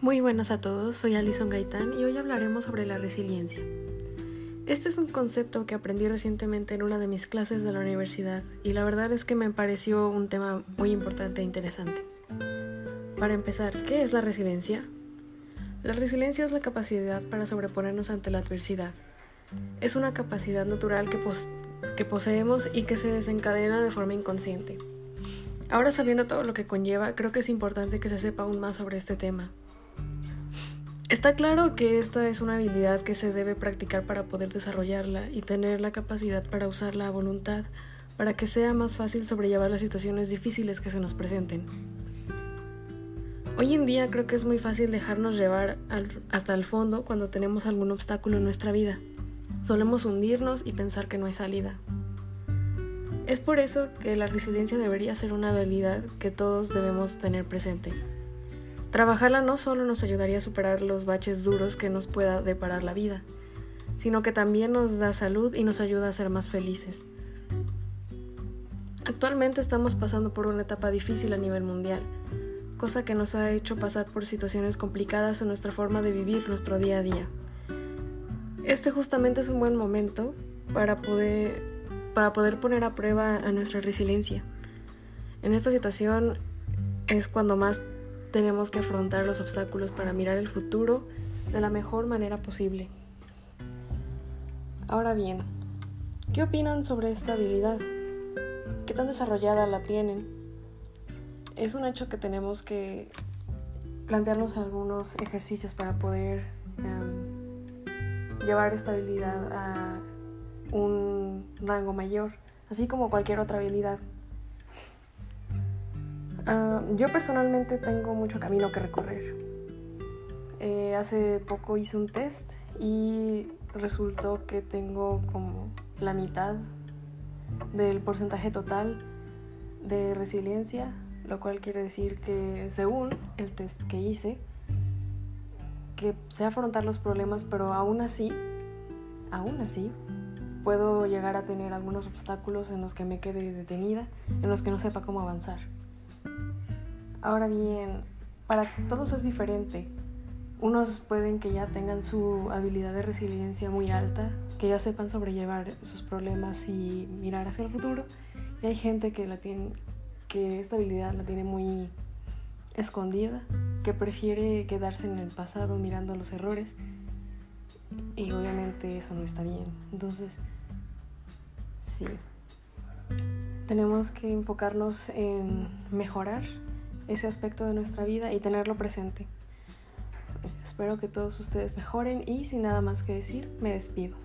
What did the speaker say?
Muy buenas a todos, soy Alison Gaitán y hoy hablaremos sobre la resiliencia. Este es un concepto que aprendí recientemente en una de mis clases de la universidad y la verdad es que me pareció un tema muy importante e interesante. Para empezar, ¿qué es la resiliencia? La resiliencia es la capacidad para sobreponernos ante la adversidad. Es una capacidad natural que, poseemos y que se desencadena de forma inconsciente. Ahora sabiendo todo lo que conlleva, creo que es importante que se sepa aún más sobre este tema. Está claro que esta es una habilidad que se debe practicar para poder desarrollarla y tener la capacidad para usarla a voluntad para que sea más fácil sobrellevar las situaciones difíciles que se nos presenten. Hoy en día creo que es muy fácil dejarnos llevar hasta el fondo cuando tenemos algún obstáculo en nuestra vida. Solemos hundirnos y pensar que no hay salida. Es por eso que la resiliencia debería ser una habilidad que todos debemos tener presente. Trabajarla no solo nos ayudaría a superar los baches duros que nos pueda deparar la vida, sino que también nos da salud y nos ayuda a ser más felices. Actualmente estamos pasando por una etapa difícil a nivel mundial, cosa que nos ha hecho pasar por situaciones complicadas en nuestra forma de vivir nuestro día a día. Este justamente es un buen momento para poder, para poder poner a prueba a nuestra resiliencia. En esta situación es cuando más tenemos que afrontar los obstáculos para mirar el futuro de la mejor manera posible. Ahora bien, ¿qué opinan sobre esta habilidad? ¿Qué tan desarrollada la tienen? es un hecho que tenemos que plantearnos algunos ejercicios para poder em, llevar esta habilidad a un rango mayor, así como cualquier otra habilidad. Yo personalmente tengo mucho camino que recorrer. Eh, hace poco hice un test y resultó que tengo como la mitad del porcentaje total de resiliencia lo cual quiere decir que según el test que hice, que sé afrontar los problemas, pero aún así, aún así, puedo llegar a tener algunos obstáculos en los que me quede detenida, en los que no sepa cómo avanzar. Ahora bien, para todos es diferente. Unos pueden que ya tengan su habilidad de resiliencia muy alta, que ya sepan sobrellevar sus problemas y mirar hacia el futuro. Y hay gente que la tiene, que esta habilidad la tiene muy escondida, que prefiere quedarse en el pasado mirando los errores y obviamente eso no está bien. Entonces, sí, tenemos que enfocarnos en mejorar ese aspecto de nuestra vida y tenerlo presente. Espero que todos ustedes mejoren y sin nada más que decir, me despido.